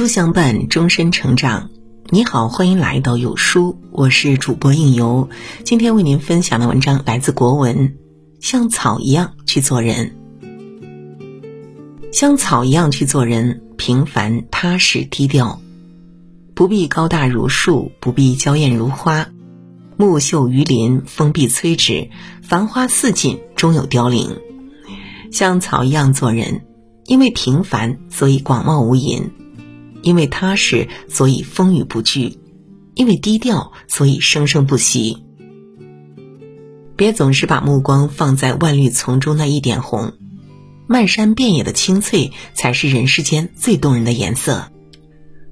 书相伴，终身成长。你好，欢迎来到有书，我是主播应由。今天为您分享的文章来自国文，像草一样去做人，像草一样去做人，平凡、踏实、低调，不必高大如树，不必娇艳如花。木秀于林，风必摧之；繁花似锦，终有凋零。像草一样做人，因为平凡，所以广袤无垠；因为踏实，所以风雨不惧；因为低调，所以生生不息。别总是把目光放在万绿丛中那一点红，漫山遍野的青翠才是人世间最动人的颜色。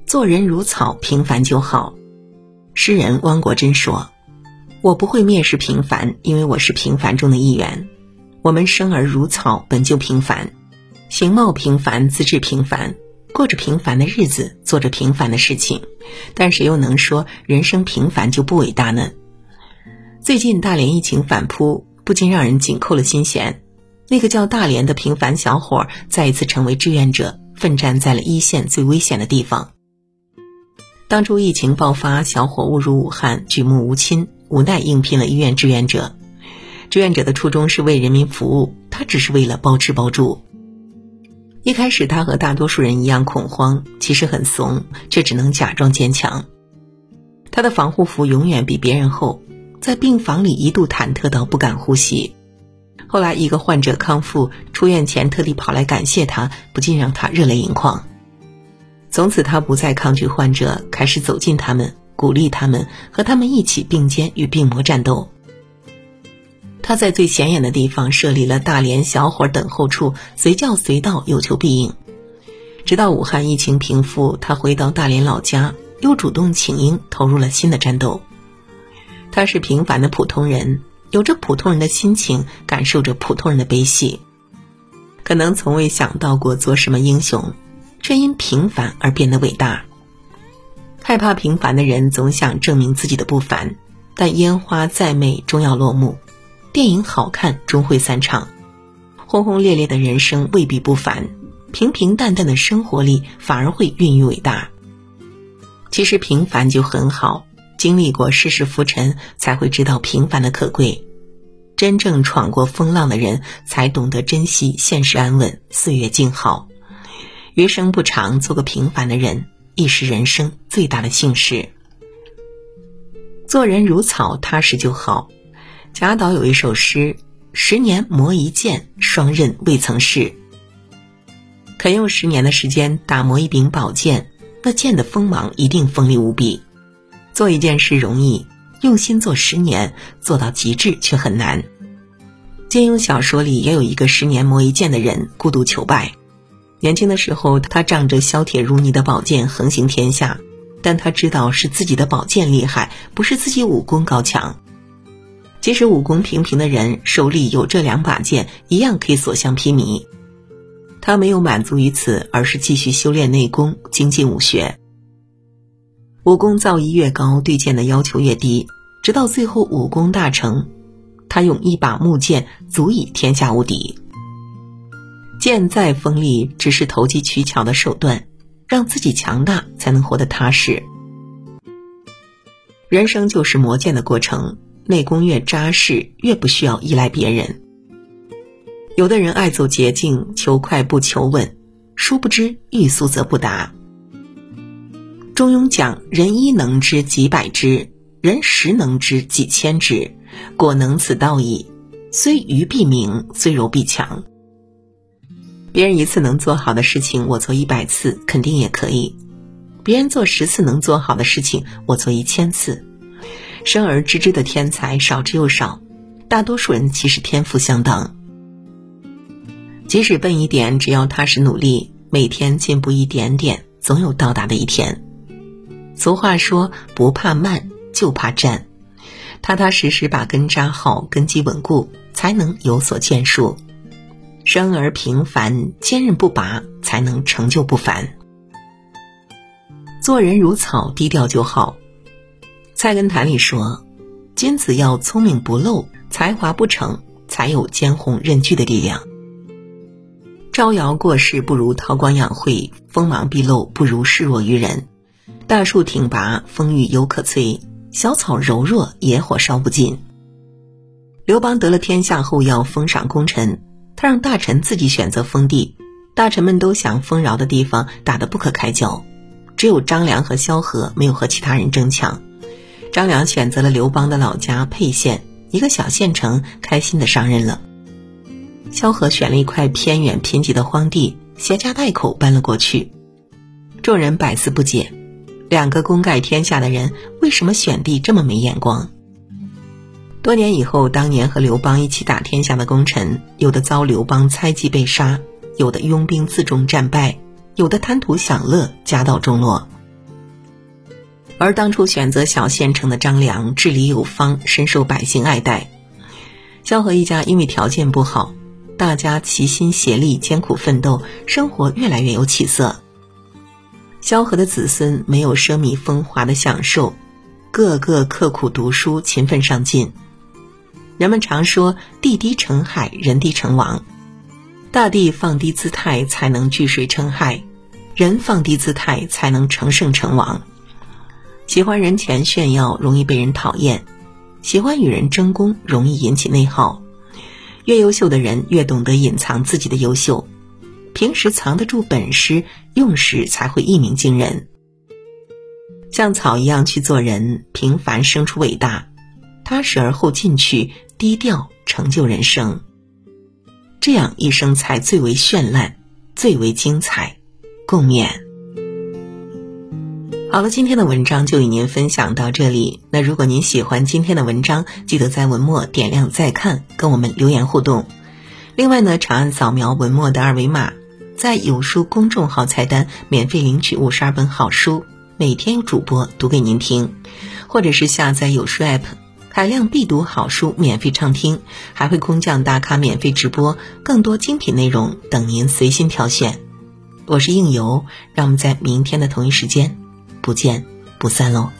做人如草，平凡就好。诗人汪国真说。我不会蔑视平凡，因为我是平凡中的一员。我们生而如草，本就平凡，形貌平凡，资质平凡，过着平凡的日子，做着平凡的事情。但谁又能说人生平凡就不伟大呢？最近大连疫情反扑，不禁让人紧扣了心弦。那个叫大连的平凡小伙，再一次成为志愿者，奋战在了一线最危险的地方。当初疫情爆发，小伙误入武汉，举目无亲。无奈应聘了医院志愿者，志愿者的初衷是为人民服务，他只是为了包吃包住。一开始他和大多数人一样恐慌，其实很怂，却只能假装坚强。他的防护服永远比别人厚，在病房里一度忐忑到不敢呼吸。后来一个患者康复出院前特地跑来感谢他，不禁让他热泪盈眶。从此他不再抗拒患者，开始走近他们。鼓励他们和他们一起并肩与病魔战斗。他在最显眼的地方设立了大连小伙等候处，随叫随到，有求必应。直到武汉疫情平复，他回到大连老家，又主动请缨，投入了新的战斗。他是平凡的普通人，有着普通人的心情，感受着普通人的悲喜。可能从未想到过做什么英雄，却因平凡而变得伟大。害怕平凡的人总想证明自己的不凡，但烟花再美终要落幕，电影好看终会散场，轰轰烈烈的人生未必不凡，平平淡淡的生活里反而会孕育伟大。其实平凡就很好，经历过世事浮沉，才会知道平凡的可贵。真正闯过风浪的人，才懂得珍惜现实安稳，岁月静好。余生不长，做个平凡的人。亦是人生最大的幸事。做人如草，踏实就好。贾岛有一首诗：“十年磨一剑，双刃未曾试。”肯用十年的时间打磨一柄宝剑，那剑的锋芒一定锋利无比。做一件事容易，用心做十年，做到极致却很难。金庸小说里也有一个十年磨一剑的人，孤独求败。年轻的时候，他仗着削铁如泥的宝剑横行天下，但他知道是自己的宝剑厉害，不是自己武功高强。即使武功平平的人手里有这两把剑，一样可以所向披靡。他没有满足于此，而是继续修炼内功，精进武学。武功造诣越高，对剑的要求越低，直到最后武功大成，他用一把木剑足以天下无敌。剑再锋利，只是投机取巧的手段，让自己强大，才能活得踏实。人生就是磨剑的过程，内功越扎实，越不需要依赖别人。有的人爱走捷径，求快不求稳，殊不知欲速则不达。中庸讲：人一能知几百知，人十能知几千知。果能此道矣，虽愚必明，虽柔必强。别人一次能做好的事情，我做一百次肯定也可以；别人做十次能做好的事情，我做一千次。生而知之的天才少之又少，大多数人其实天赋相当。即使笨一点，只要踏实努力，每天进步一点点，总有到达的一天。俗话说：“不怕慢，就怕站。”踏踏实实把根扎好，根基稳固，才能有所建树。生而平凡，坚韧不拔，才能成就不凡。做人如草，低调就好。菜根谭里说：“君子要聪明不露，才华不成，才有坚宏任巨的力量。”招摇过市不如韬光养晦，锋芒毕露不如示弱于人。大树挺拔，风雨犹可摧；小草柔弱，野火烧不尽。刘邦得了天下后要封赏功臣，他让大臣自己选择封地。大臣们都想丰饶的地方打得不可开交，只有张良和萧何没有和其他人争抢。张良选择了刘邦的老家沛县。一个小县城，开心的上任了。萧何选了一块偏远贫瘠的荒地，携家带口搬了过去。众人百思不解，两个功盖天下的人，为什么选地这么没眼光？多年以后，当年和刘邦一起打天下的功臣，有的遭刘邦猜忌被杀，有的拥兵自重战败，有的贪图享乐家道中落。而当初选择小县城的张良治理有方，深受百姓爱戴。萧何一家因为条件不好，大家齐心协力，艰苦奋斗，生活越来越有起色。萧何的子孙没有奢靡风华的享受，个个刻苦读书，勤奋上进。人们常说“地低成海，人低成王”，大地放低姿态才能聚水成海，人放低姿态才能成圣成王。喜欢人前炫耀，容易被人讨厌；喜欢与人争功，容易引起内耗。越优秀的人越懂得隐藏自己的优秀，平时藏得住本事，用时才会一鸣惊人。像草一样去做人，平凡生出伟大；踏实而后进取，低调成就人生。这样一生才最为绚烂，最为精彩。共勉。好了，今天的文章就与您分享到这里。那如果您喜欢今天的文章，记得在文末点亮再看，跟我们留言互动。另外呢，长按扫描文末的二维码，在有书公众号菜单免费领取五十二本好书，每天有主播读给您听，或者是下载有书 app，海量必读好书免费畅听，还会空降打卡免费直播，更多精品内容等您随心挑选。我是应由，让我们在明天的同一时间。不见不散喽。